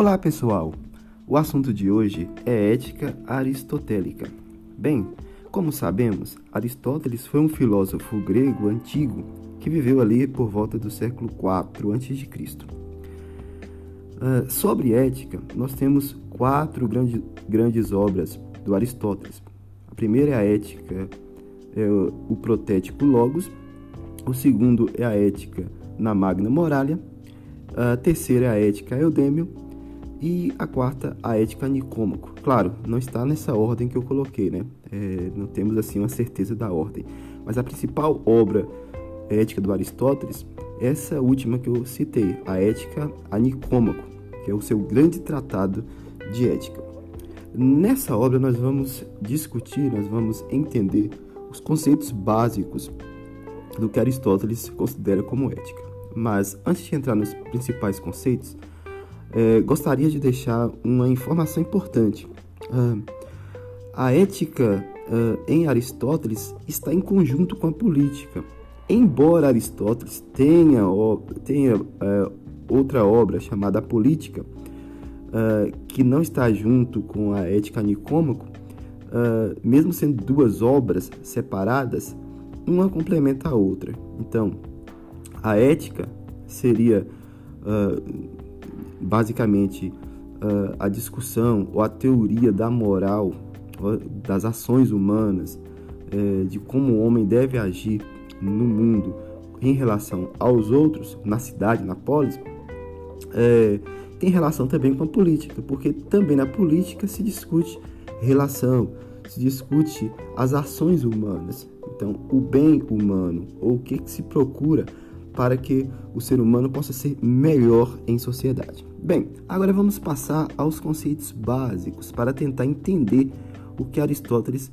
Olá pessoal! O assunto de hoje é ética aristotélica. Bem, como sabemos, Aristóteles foi um filósofo grego antigo que viveu ali por volta do século IV a.C. Uh, sobre ética, nós temos quatro grande, grandes obras do Aristóteles. A primeira é a ética, é o protético Logos. O segundo é a ética na Magna Moralia. A terceira é a ética Eudêmio e a quarta, a ética Nicômaco. Claro, não está nessa ordem que eu coloquei, né? É, não temos assim uma certeza da ordem. Mas a principal obra ética do Aristóteles essa última que eu citei, a Ética a Nicômaco, que é o seu grande tratado de ética. Nessa obra nós vamos discutir, nós vamos entender os conceitos básicos do que Aristóteles considera como ética. Mas antes de entrar nos principais conceitos, é, gostaria de deixar uma informação importante. Ah, a ética ah, em Aristóteles está em conjunto com a política. Embora Aristóteles tenha, tenha ah, outra obra chamada Política, que não está junto com a Ética Nicômaco, mesmo sendo duas obras separadas, uma complementa a outra. Então, a ética seria basicamente uh, a discussão ou a teoria da moral, das ações humanas, uh, de como o homem deve agir no mundo em relação aos outros, na cidade, na polis, uh, tem relação também com a política, porque também na política se discute relação, se discute as ações humanas. Então, o bem humano, ou o que, que se procura para que o ser humano possa ser melhor em sociedade. Bem, agora vamos passar aos conceitos básicos para tentar entender o que Aristóteles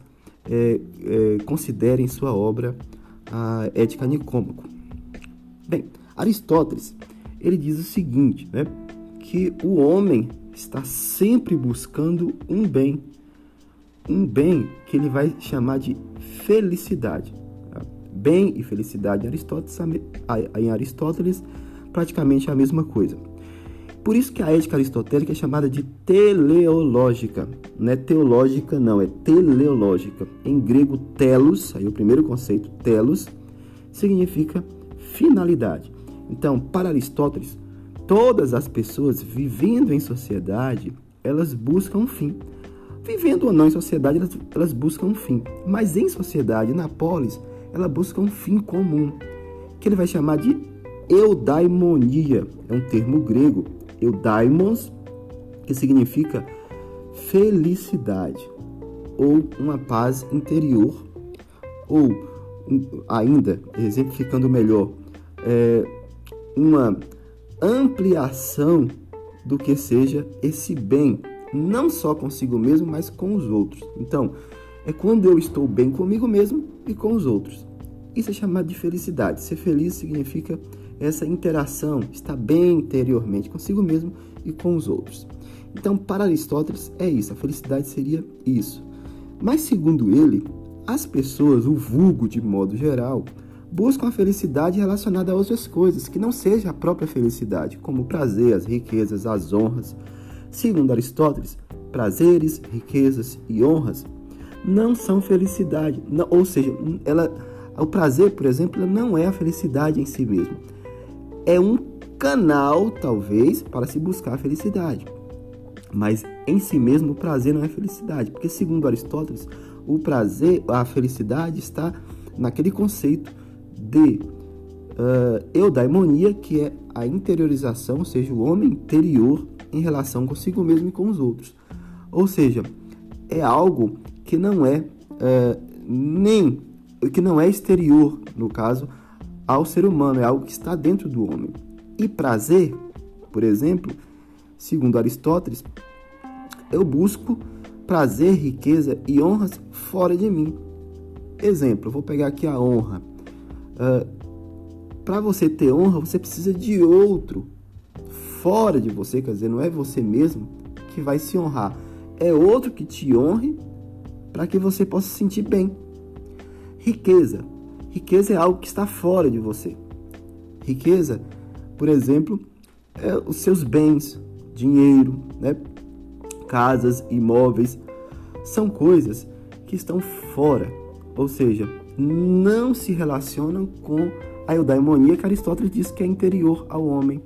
é, é, considera em sua obra a Ética Nicômaco. Bem, Aristóteles ele diz o seguinte, né, que o homem está sempre buscando um bem, um bem que ele vai chamar de felicidade. Tá? Bem e felicidade em Aristóteles, em Aristóteles praticamente a mesma coisa. Por isso que a ética aristotélica é chamada de teleológica. Não é teológica, não, é teleológica. Em grego, telos, aí o primeiro conceito, telos, significa finalidade. Então, para Aristóteles, todas as pessoas vivendo em sociedade, elas buscam um fim. Vivendo ou não em sociedade, elas, elas buscam um fim. Mas em sociedade, na polis, ela busca um fim comum, que ele vai chamar de eudaimonia. É um termo grego eudaimos, que significa felicidade ou uma paz interior, ou ainda, exemplificando melhor, é, uma ampliação do que seja esse bem, não só consigo mesmo, mas com os outros. Então, é quando eu estou bem comigo mesmo e com os outros. Isso é chamado de felicidade. Ser feliz significa essa interação, estar bem interiormente consigo mesmo e com os outros. Então, para Aristóteles, é isso, a felicidade seria isso. Mas, segundo ele, as pessoas, o vulgo de modo geral, buscam a felicidade relacionada a outras coisas, que não seja a própria felicidade, como o prazer, as riquezas, as honras. Segundo Aristóteles, prazeres, riquezas e honras não são felicidade, ou seja, ela, o prazer, por exemplo, não é a felicidade em si mesmo é um canal, talvez, para se buscar a felicidade. Mas em si mesmo o prazer não é felicidade, porque segundo Aristóteles, o prazer, a felicidade está naquele conceito de uh, eudaimonia, que é a interiorização, ou seja, o homem interior em relação consigo mesmo e com os outros. Ou seja, é algo que não é uh, nem que não é exterior, no caso, ao ser humano, é algo que está dentro do homem. E prazer, por exemplo, segundo Aristóteles, eu busco prazer, riqueza e honras fora de mim. Exemplo, vou pegar aqui a honra. Uh, Para você ter honra, você precisa de outro fora de você, quer dizer, não é você mesmo que vai se honrar, é outro que te honre para que você possa se sentir bem. Riqueza, Riqueza é algo que está fora de você. Riqueza, por exemplo, é os seus bens, dinheiro, né? casas, imóveis, são coisas que estão fora, ou seja, não se relacionam com a eudaimonia que Aristóteles diz que é interior ao homem.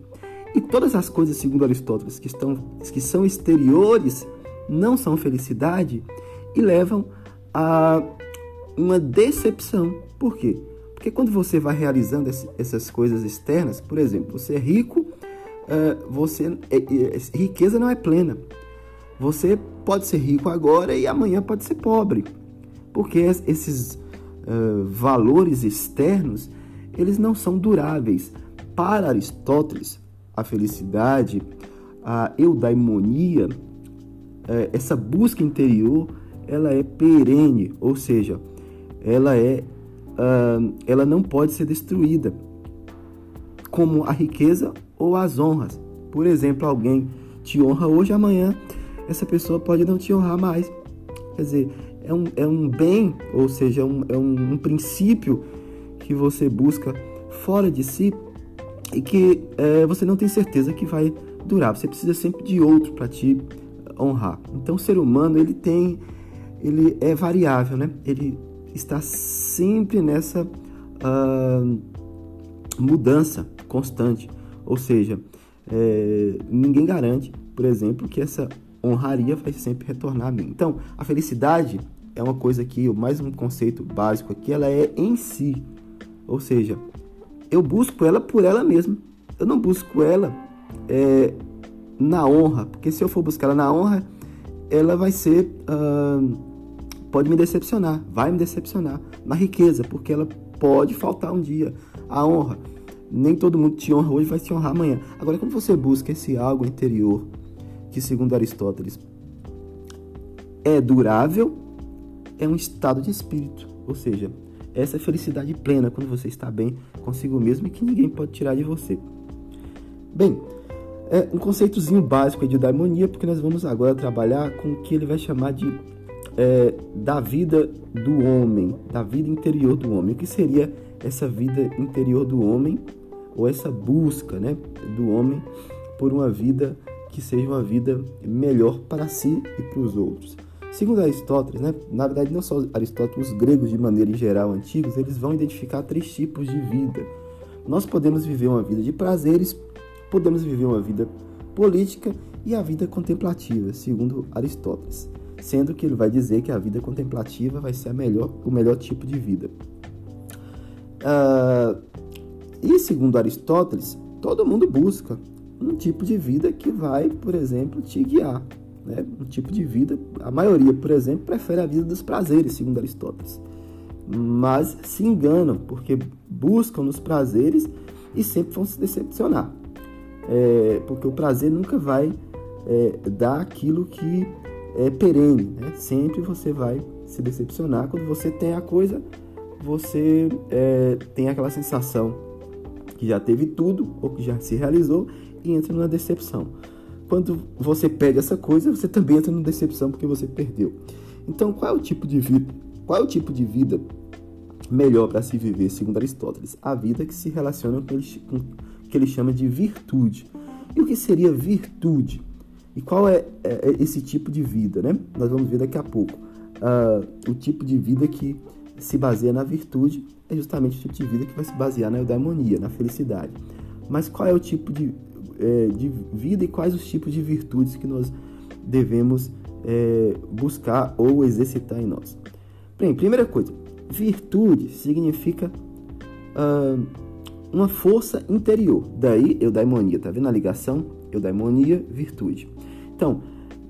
E todas as coisas, segundo Aristóteles, que, estão, que são exteriores não são felicidade e levam a uma decepção. Por quê? Porque quando você vai realizando essas coisas externas, por exemplo, você é rico, eh, você é, é, riqueza não é plena. Você pode ser rico agora e amanhã pode ser pobre, porque esses valores externos eles não são duráveis. Para Aristóteles, a felicidade, a eudaimonia, essa busca interior, ela é perene, ou seja, ela é, uh, ela não pode ser destruída, como a riqueza ou as honras. Por exemplo, alguém te honra hoje, amanhã essa pessoa pode não te honrar mais. Quer dizer, é um, é um bem, ou seja, é um, é um, um princípio que você busca fora de si e que é, você não tem certeza que vai durar. Você precisa sempre de outro para te honrar. Então, o ser humano ele tem, ele é variável, né? Ele está sempre nessa uh, mudança constante. Ou seja, é, ninguém garante, por exemplo, que essa honraria vai sempre retornar a mim. Então, a felicidade é uma coisa que, mais um conceito básico aqui, ela é em si. Ou seja, eu busco ela por ela mesma. Eu não busco ela é, na honra, porque se eu for buscar ela na honra, ela vai ser. Uh, pode me decepcionar, vai me decepcionar. Na riqueza, porque ela pode faltar um dia. A honra, nem todo mundo te honra hoje, vai te honrar amanhã. Agora, quando você busca esse algo interior, que, segundo Aristóteles, é durável, é um estado de espírito. Ou seja, essa felicidade plena quando você está bem consigo mesmo e que ninguém pode tirar de você. Bem, é um conceitozinho básico de daimonia, porque nós vamos agora trabalhar com o que ele vai chamar de é, da vida do homem, da vida interior do homem. O que seria essa vida interior do homem, ou essa busca né, do homem por uma vida que seja uma vida melhor para si e para os outros. Segundo Aristóteles, né, na verdade não só Aristóteles, os gregos de maneira geral antigos, eles vão identificar três tipos de vida. Nós podemos viver uma vida de prazeres, podemos viver uma vida política e a vida contemplativa, segundo Aristóteles, sendo que ele vai dizer que a vida contemplativa vai ser melhor, o melhor tipo de vida. Uh, e segundo Aristóteles, todo mundo busca um tipo de vida que vai, por exemplo, te guiar. Né? Um tipo de vida, a maioria, por exemplo, prefere a vida dos prazeres, segundo Aristóteles. Mas se enganam, porque buscam nos prazeres e sempre vão se decepcionar. É, porque o prazer nunca vai é, dar aquilo que é perene. Né? Sempre você vai se decepcionar. Quando você tem a coisa, você é, tem aquela sensação que já teve tudo ou que já se realizou e entra numa decepção. Quando você perde essa coisa, você também entra numa decepção porque você perdeu. Então, qual é o tipo de vida? Qual é o tipo de vida melhor para se viver, segundo Aristóteles? A vida que se relaciona com o que ele chama de virtude. E o que seria virtude? E qual é, é, é esse tipo de vida, né? Nós vamos ver daqui a pouco. Uh, o tipo de vida que se baseia na virtude é justamente o tipo de vida que vai se basear na eudaimonia, na felicidade. Mas qual é o tipo de é, de vida e quais os tipos de virtudes que nós devemos é, buscar ou exercitar em nós. Bem, primeira coisa, virtude significa ah, uma força interior. Daí eudaimonia, tá vendo a ligação? Eudaimonia, virtude. Então,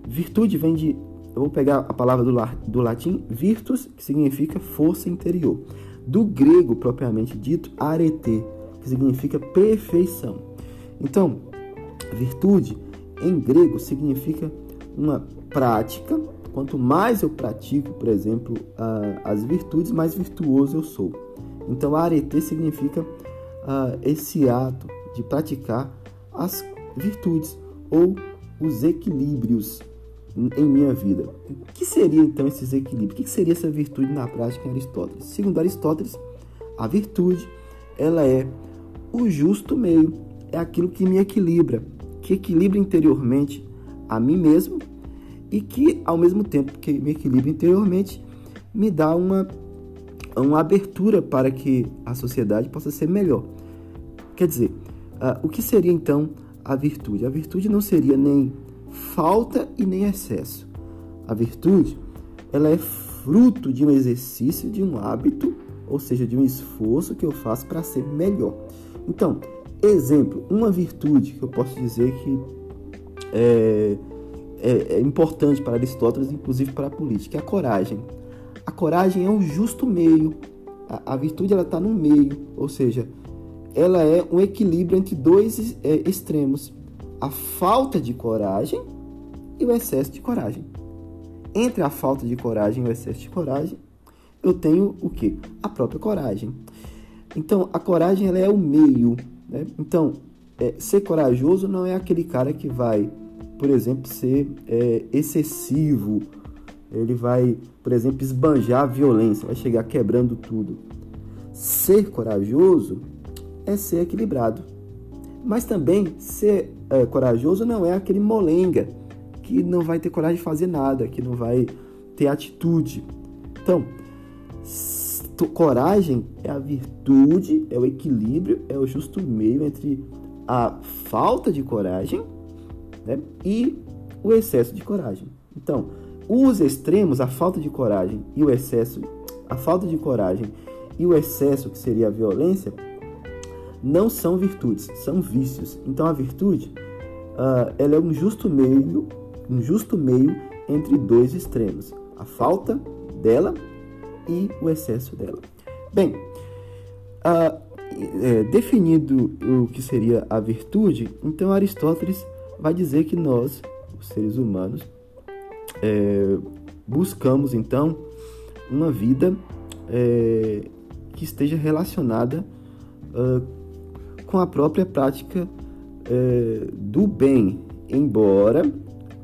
virtude vem de, eu vou pegar a palavra do, do latim virtus, que significa força interior. Do grego propriamente dito, arete, que significa perfeição. Então, Virtude, em grego, significa uma prática. Quanto mais eu pratico, por exemplo, as virtudes, mais virtuoso eu sou. Então, arete significa esse ato de praticar as virtudes ou os equilíbrios em minha vida. O que seria então esses equilíbrios? O que seria essa virtude na prática em Aristóteles? Segundo Aristóteles, a virtude ela é o justo meio, é aquilo que me equilibra, que equilibra interiormente a mim mesmo e que, ao mesmo tempo que me equilibra interiormente, me dá uma, uma abertura para que a sociedade possa ser melhor. Quer dizer, uh, o que seria então a virtude? A virtude não seria nem falta e nem excesso. A virtude, ela é fruto de um exercício, de um hábito, ou seja, de um esforço que eu faço para ser melhor. Então, exemplo, uma virtude que eu posso dizer que é, é, é importante para Aristóteles, inclusive para a política, é a coragem. A coragem é um justo meio. A, a virtude ela está no meio, ou seja, ela é um equilíbrio entre dois é, extremos: a falta de coragem e o excesso de coragem. Entre a falta de coragem e o excesso de coragem, eu tenho o que? A própria coragem. Então, a coragem ela é o meio. Né? Então, é, ser corajoso não é aquele cara que vai, por exemplo, ser é, excessivo. Ele vai, por exemplo, esbanjar a violência, vai chegar quebrando tudo. Ser corajoso é ser equilibrado. Mas também ser é, corajoso não é aquele molenga que não vai ter coragem de fazer nada, que não vai ter atitude. Então, coragem é a virtude, é o equilíbrio, é o justo meio entre a falta de coragem né, e o excesso de coragem. Então, os extremos, a falta de coragem e o excesso, a falta de coragem e o excesso, que seria a violência, não são virtudes, são vícios. Então, a virtude, uh, ela é um justo meio, um justo meio entre dois extremos, a falta dela e o excesso dela. Bem, uh, é, definido o que seria a virtude, então Aristóteles vai dizer que nós, os seres humanos, é, buscamos então uma vida é, que esteja relacionada uh, com a própria prática é, do bem, embora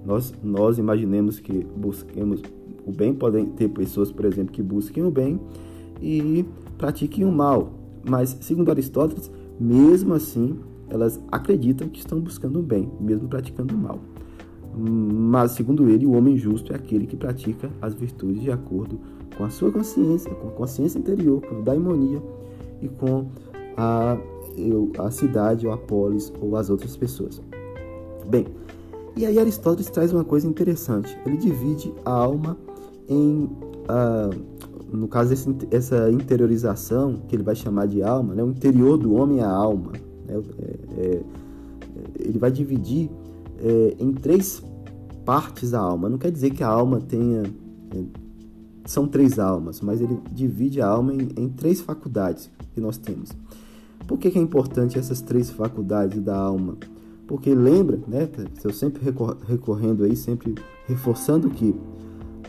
nós, nós imaginemos que busquemos o bem, podem ter pessoas, por exemplo, que busquem o bem e pratiquem o mal, mas segundo Aristóteles, mesmo assim, elas acreditam que estão buscando o bem, mesmo praticando o mal. Mas, segundo ele, o homem justo é aquele que pratica as virtudes de acordo com a sua consciência, com a consciência interior, com a daimonia e com a, a cidade, ou a polis, ou as outras pessoas. Bem, e aí Aristóteles traz uma coisa interessante. Ele divide a alma em, uh, no caso, esse, essa interiorização, que ele vai chamar de alma, né? o interior do homem é a alma. Né? É, é, ele vai dividir é, em três partes a alma. Não quer dizer que a alma tenha. É, são três almas, mas ele divide a alma em, em três faculdades que nós temos. Por que, que, é importante essas três faculdades da alma? Porque lembra, né? Eu sempre recorrendo aí, sempre reforçando que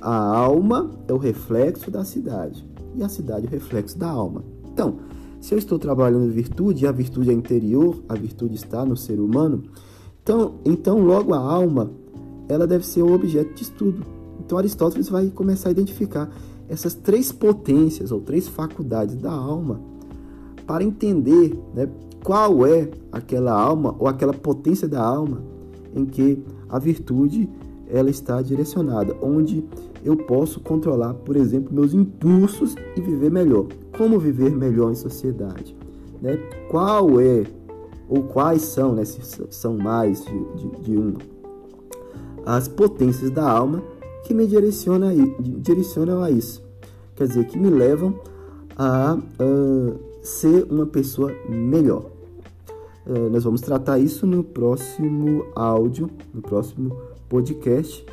a alma é o reflexo da cidade e a cidade é o reflexo da alma. Então, se eu estou trabalhando virtude e a virtude é interior, a virtude está no ser humano, então, então logo a alma ela deve ser o objeto de estudo. Então Aristóteles vai começar a identificar essas três potências ou três faculdades da alma para entender né, qual é aquela alma ou aquela potência da alma em que a virtude ela está direcionada, onde eu posso controlar, por exemplo, meus impulsos e viver melhor. Como viver melhor em sociedade? Né? Qual é ou quais são, né, se são mais de, de, de uma, as potências da alma que me direcionam a, direcionam a isso. Quer dizer, que me levam a uh, ser uma pessoa melhor. Uh, nós vamos tratar isso no próximo áudio, no próximo podcast,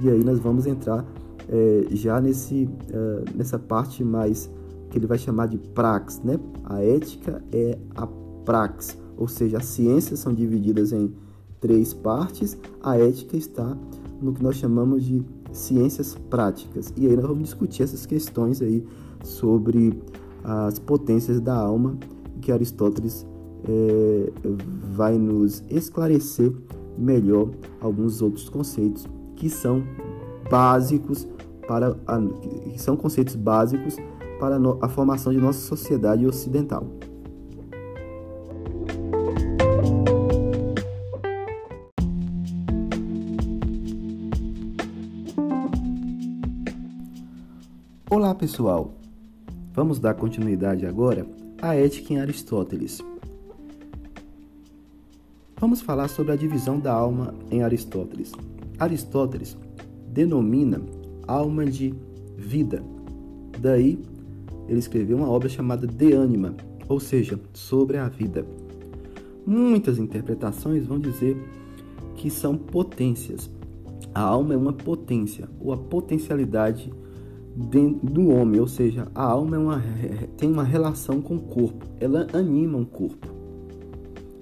e aí nós vamos entrar é, já nesse, uh, nessa parte mais que ele vai chamar de prax, né? A ética é a prax, ou seja, as ciências são divididas em três partes, a ética está no que nós chamamos de ciências práticas. E aí nós vamos discutir essas questões aí sobre as potências da alma, que Aristóteles é, vai nos esclarecer melhor alguns outros conceitos que são básicos para a, que são conceitos básicos para a formação de nossa sociedade ocidental. Olá pessoal, Vamos dar continuidade agora à ética em Aristóteles. Vamos falar sobre a divisão da alma em Aristóteles. Aristóteles denomina alma de vida. Daí, ele escreveu uma obra chamada De Anima, ou seja, sobre a vida. Muitas interpretações vão dizer que são potências. A alma é uma potência, ou a potencialidade do homem, ou seja, a alma é uma, tem uma relação com o corpo, ela anima um corpo.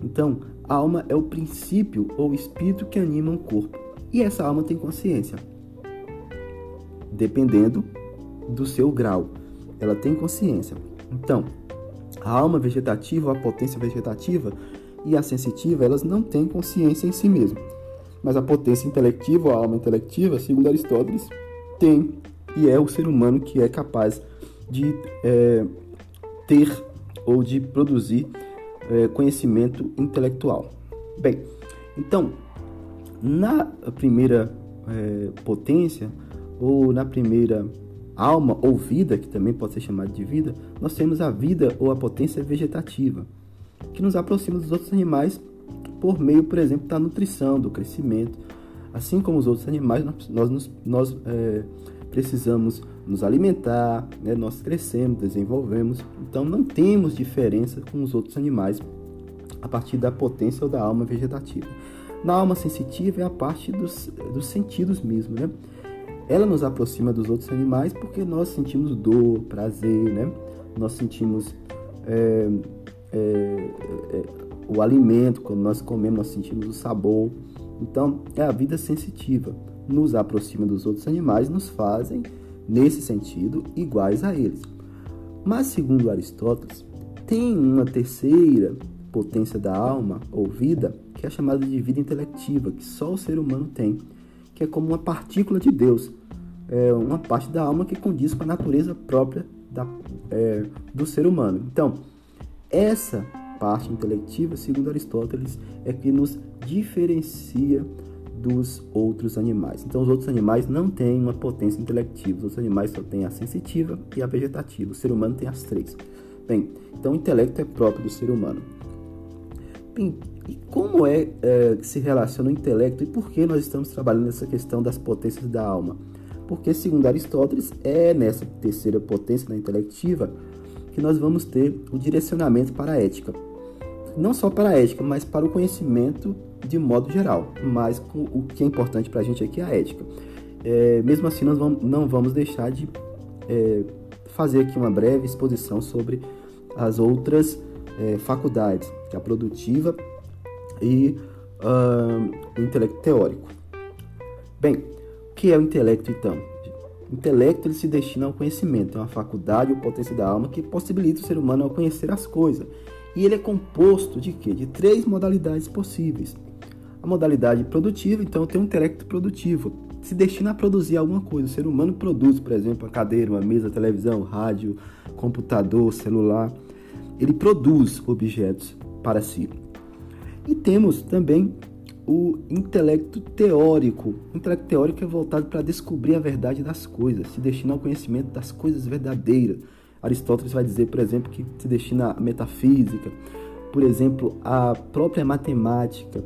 Então, a alma é o princípio ou espírito que anima um corpo, e essa alma tem consciência, dependendo do seu grau, ela tem consciência. Então, a alma vegetativa, a potência vegetativa e a sensitiva, elas não têm consciência em si mesmo. Mas a potência intelectiva, a alma intelectiva, segundo Aristóteles, tem e é o ser humano que é capaz de é, ter ou de produzir é, conhecimento intelectual. Bem, então, na primeira é, potência, ou na primeira alma ou vida, que também pode ser chamada de vida, nós temos a vida ou a potência vegetativa, que nos aproxima dos outros animais por meio, por exemplo, da nutrição, do crescimento. Assim como os outros animais, nós, nós, nós é, precisamos nos alimentar, né? nós crescemos, desenvolvemos, então não temos diferença com os outros animais a partir da potência ou da alma vegetativa. Na alma sensitiva é a parte dos, dos sentidos mesmo, né? Ela nos aproxima dos outros animais porque nós sentimos dor, prazer, né? Nós sentimos é, é, é, o alimento, quando nós comemos, nós sentimos o sabor. Então, é a vida sensitiva nos aproxima dos outros animais, nos fazem, nesse sentido, iguais a eles. Mas, segundo Aristóteles, tem uma terceira potência da alma ou vida, que é chamada de vida intelectiva, que só o ser humano tem, que é como uma partícula de Deus, é uma parte da alma que condiz com a natureza própria da, é, do ser humano. Então, essa parte intelectiva, segundo Aristóteles, é que nos diferencia dos outros animais. Então, os outros animais não têm uma potência intelectiva. Os outros animais só têm a sensitiva e a vegetativa. O ser humano tem as três. Bem, então o intelecto é próprio do ser humano. Bem, e como é, é que se relaciona o intelecto e por que nós estamos trabalhando nessa questão das potências da alma? Porque, segundo Aristóteles, é nessa terceira potência da intelectiva que nós vamos ter o direcionamento para a ética. Não só para a ética, mas para o conhecimento de modo geral, mas o que é importante para a gente aqui é a ética. É, mesmo assim, nós vamos, não vamos deixar de é, fazer aqui uma breve exposição sobre as outras é, faculdades, que é a produtiva e uh, o intelecto teórico. Bem, o que é o intelecto então? O intelecto ele se destina ao conhecimento, é uma faculdade ou potência da alma que possibilita o ser humano a conhecer as coisas. E ele é composto de quê? De três modalidades possíveis. A modalidade produtiva, então, tem um intelecto produtivo, se destina a produzir alguma coisa. O ser humano produz, por exemplo, uma cadeira, uma mesa, televisão, rádio, computador, celular. Ele produz objetos para si. E temos também o intelecto teórico. O intelecto teórico é voltado para descobrir a verdade das coisas, se destina ao conhecimento das coisas verdadeiras. Aristóteles vai dizer, por exemplo, que se destina à metafísica, por exemplo, à própria matemática,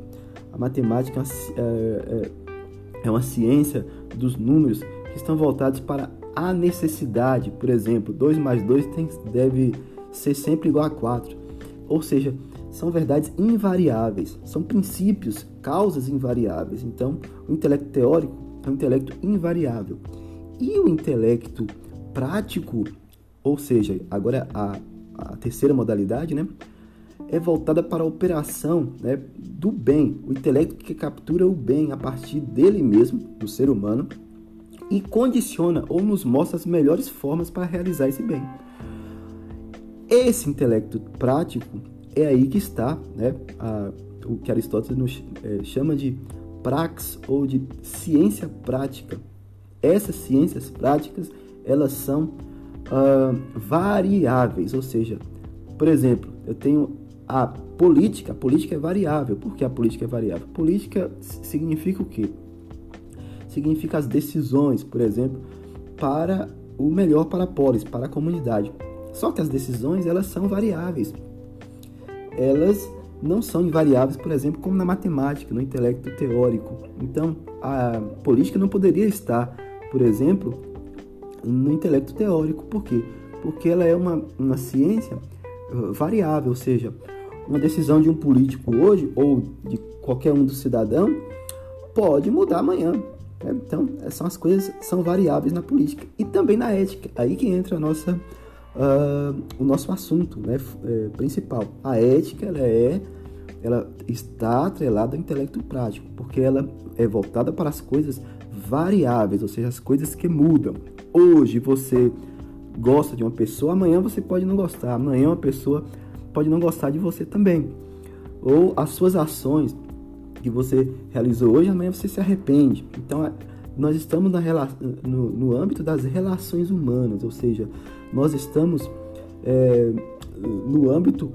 a matemática é, é, é uma ciência dos números que estão voltados para a necessidade. Por exemplo, 2 mais 2 tem, deve ser sempre igual a 4. Ou seja, são verdades invariáveis, são princípios, causas invariáveis. Então, o intelecto teórico é um intelecto invariável. E o intelecto prático, ou seja, agora a, a terceira modalidade, né? É voltada para a operação né, do bem, o intelecto que captura o bem a partir dele mesmo, do ser humano, e condiciona ou nos mostra as melhores formas para realizar esse bem. Esse intelecto prático é aí que está né, a, o que Aristóteles nos é, chama de prax ou de ciência prática. Essas ciências práticas elas são uh, variáveis, ou seja, por exemplo, eu tenho a política, a política é variável. Por que a política é variável? Política significa o quê? Significa as decisões, por exemplo, para o melhor para a polis, para a comunidade. Só que as decisões elas são variáveis. Elas não são invariáveis, por exemplo, como na matemática, no intelecto teórico. Então, a política não poderia estar, por exemplo, no intelecto teórico. Por quê? Porque ela é uma, uma ciência variável, ou seja, uma decisão de um político hoje ou de qualquer um dos cidadãos pode mudar amanhã. Né? Então, são as coisas são variáveis na política e também na ética. Aí que entra a nossa, uh, o nosso assunto né, é, principal. A ética ela é, ela está atrelada ao intelecto prático, porque ela é voltada para as coisas variáveis, ou seja, as coisas que mudam. Hoje você gosta de uma pessoa, amanhã você pode não gostar, amanhã uma pessoa pode não gostar de você também. Ou as suas ações que você realizou hoje, amanhã você se arrepende. Então, é, nós estamos na, no, no âmbito das relações humanas, ou seja, nós estamos é, no âmbito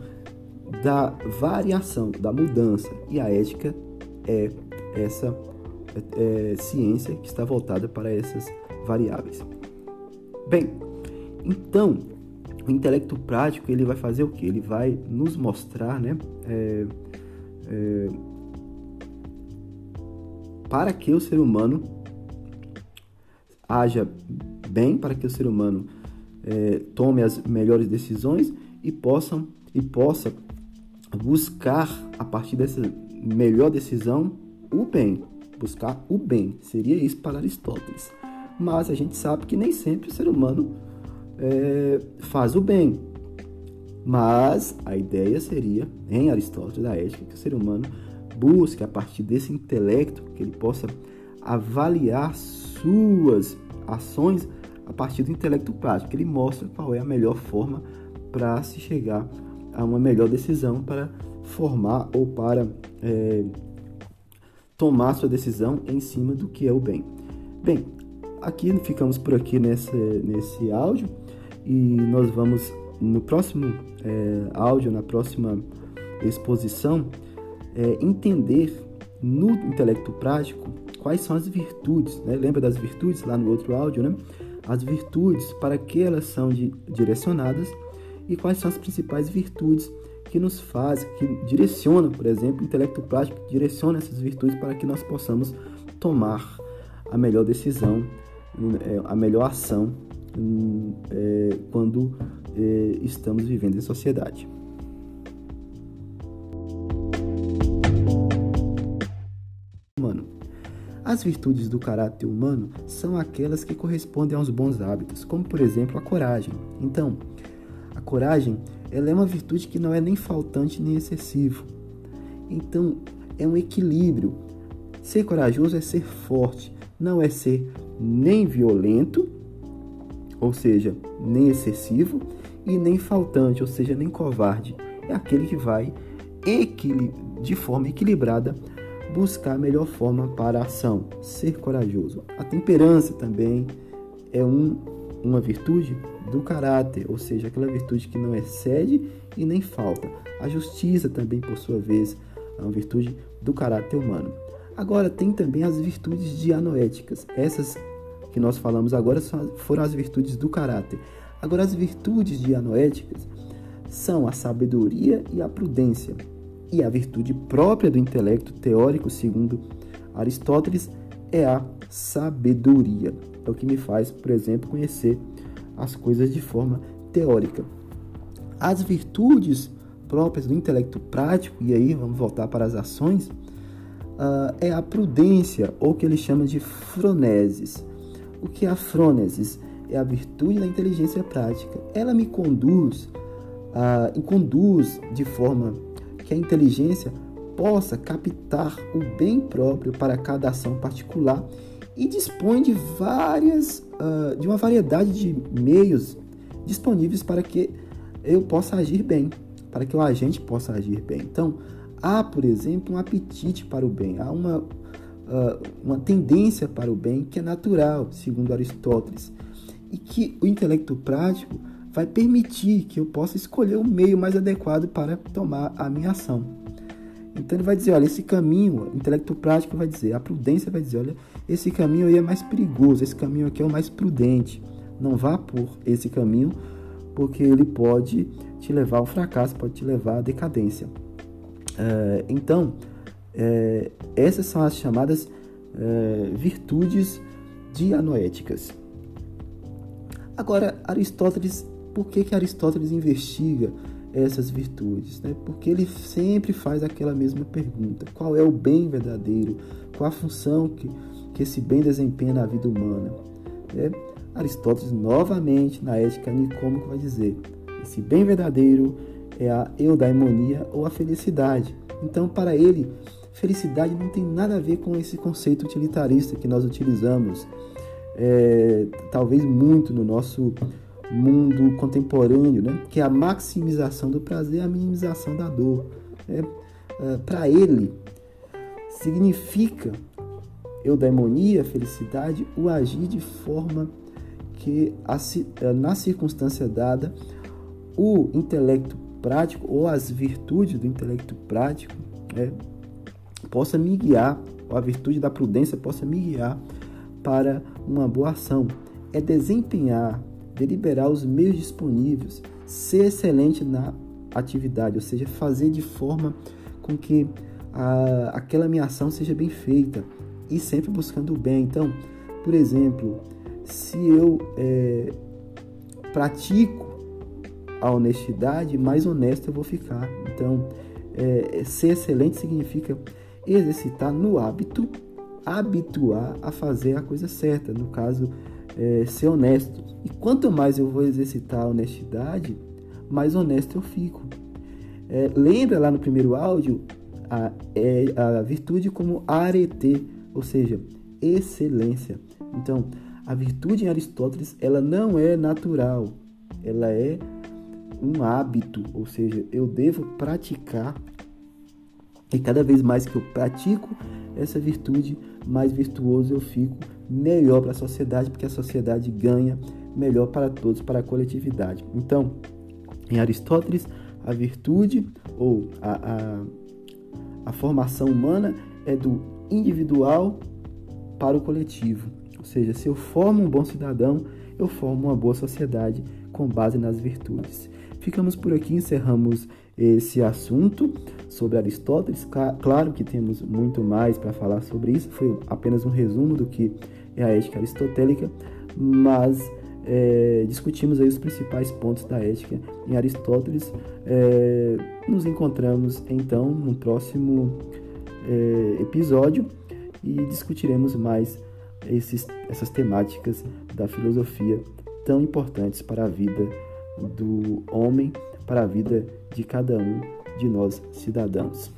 da variação, da mudança. E a ética é essa é, é, ciência que está voltada para essas variáveis. Bem, então, o intelecto prático ele vai fazer o que? Ele vai nos mostrar, né? É, é, para que o ser humano haja bem, para que o ser humano é, tome as melhores decisões e possam e possa buscar a partir dessa melhor decisão o bem, buscar o bem. Seria isso para Aristóteles. Mas a gente sabe que nem sempre o ser humano é, faz o bem. Mas a ideia seria, em Aristóteles, da ética, que o ser humano busque, a partir desse intelecto, que ele possa avaliar suas ações a partir do intelecto prático. Ele mostra qual é a melhor forma para se chegar a uma melhor decisão para formar ou para é, tomar sua decisão em cima do que é o bem. Bem, aqui ficamos por aqui nesse, nesse áudio e nós vamos no próximo é, áudio, na próxima exposição, é, entender no intelecto prático quais são as virtudes, né? lembra das virtudes lá no outro áudio, né? As virtudes, para que elas são de, direcionadas e quais são as principais virtudes que nos fazem, que direcionam, por exemplo, o intelecto prático direciona essas virtudes para que nós possamos tomar a melhor decisão, é, a melhor ação é, quando é, estamos vivendo em sociedade. As virtudes do caráter humano são aquelas que correspondem aos bons hábitos, como por exemplo a coragem. Então, a coragem ela é uma virtude que não é nem faltante nem excessivo. Então, é um equilíbrio. Ser corajoso é ser forte, não é ser nem violento, ou seja, nem excessivo, e nem faltante, ou seja, nem covarde. É aquele que vai de forma equilibrada buscar a melhor forma para a ação, ser corajoso. A temperança também é um, uma virtude do caráter, ou seja, aquela virtude que não excede e nem falta. A justiça também, por sua vez, é uma virtude do caráter humano. Agora, tem também as virtudes dianoéticas. Essas que nós falamos agora foram as virtudes do caráter. Agora, as virtudes dianoéticas são a sabedoria e a prudência. E a virtude própria do intelecto teórico, segundo Aristóteles, é a sabedoria. É o que me faz, por exemplo, conhecer as coisas de forma teórica. As virtudes próprias do intelecto prático, e aí vamos voltar para as ações, uh, é a prudência, ou que ele chama de froneses. O que é a froneses? É a virtude da inteligência prática. Ela me conduz, e conduz de forma que a inteligência possa captar o bem próprio para cada ação particular e dispõe de várias, uh, de uma variedade de meios disponíveis para que eu possa agir bem, para que o agente possa agir bem. Então, há, por exemplo, um apetite para o bem, há uma, uma tendência para o bem que é natural, segundo Aristóteles, e que o intelecto prático vai permitir que eu possa escolher o meio mais adequado para tomar a minha ação. Então ele vai dizer, olha, esse caminho, o intelecto prático vai dizer, a prudência vai dizer, olha, esse caminho aí é mais perigoso, esse caminho aqui é o mais prudente. Não vá por esse caminho, porque ele pode te levar ao fracasso, pode te levar à decadência. É, então, é, essas são as chamadas é, virtudes dianoéticas. Agora, Aristóteles, por que, que Aristóteles investiga essas virtudes? Né? Porque ele sempre faz aquela mesma pergunta: qual é o bem verdadeiro? Qual a função que, que esse bem desempenha na vida humana? É, Aristóteles, novamente, na Ética Nicômica, vai dizer: esse bem verdadeiro é a eudaimonia ou a felicidade. Então, para ele, felicidade não tem nada a ver com esse conceito utilitarista que nós utilizamos é, talvez muito no nosso mundo contemporâneo, né? que é a maximização do prazer, a minimização da dor. Né? É, Para ele, significa eudaimonia, felicidade, o agir de forma que, é, na circunstância dada, o intelecto prático ou as virtudes do intelecto prático né, possa me guiar, ou a virtude da prudência possa me guiar para uma boa ação. É desempenhar, deliberar os meios disponíveis, ser excelente na atividade, ou seja, fazer de forma com que a, aquela minha ação seja bem feita e sempre buscando o bem. Então, por exemplo, se eu é, pratico a honestidade, mais honesto eu vou ficar. Então, é, ser excelente significa exercitar no hábito habituar a fazer a coisa certa, no caso, é, ser honesto. E quanto mais eu vou exercitar a honestidade, mais honesto eu fico. É, lembra lá no primeiro áudio a, é, a virtude como arete, ou seja, excelência. Então, a virtude em Aristóteles ela não é natural, ela é um hábito, ou seja, eu devo praticar e cada vez mais que eu pratico essa virtude, mais virtuoso eu fico, melhor para a sociedade, porque a sociedade ganha melhor para todos, para a coletividade. Então, em Aristóteles, a virtude ou a, a, a formação humana é do individual para o coletivo. Ou seja, se eu formo um bom cidadão, eu formo uma boa sociedade com base nas virtudes. Ficamos por aqui, encerramos esse assunto sobre Aristóteles. Claro que temos muito mais para falar sobre isso, foi apenas um resumo do que é a ética aristotélica, mas é, discutimos aí os principais pontos da ética em Aristóteles. É, nos encontramos então no próximo é, episódio e discutiremos mais esses, essas temáticas da filosofia tão importantes para a vida do homem, para a vida de cada um de nós cidadãos.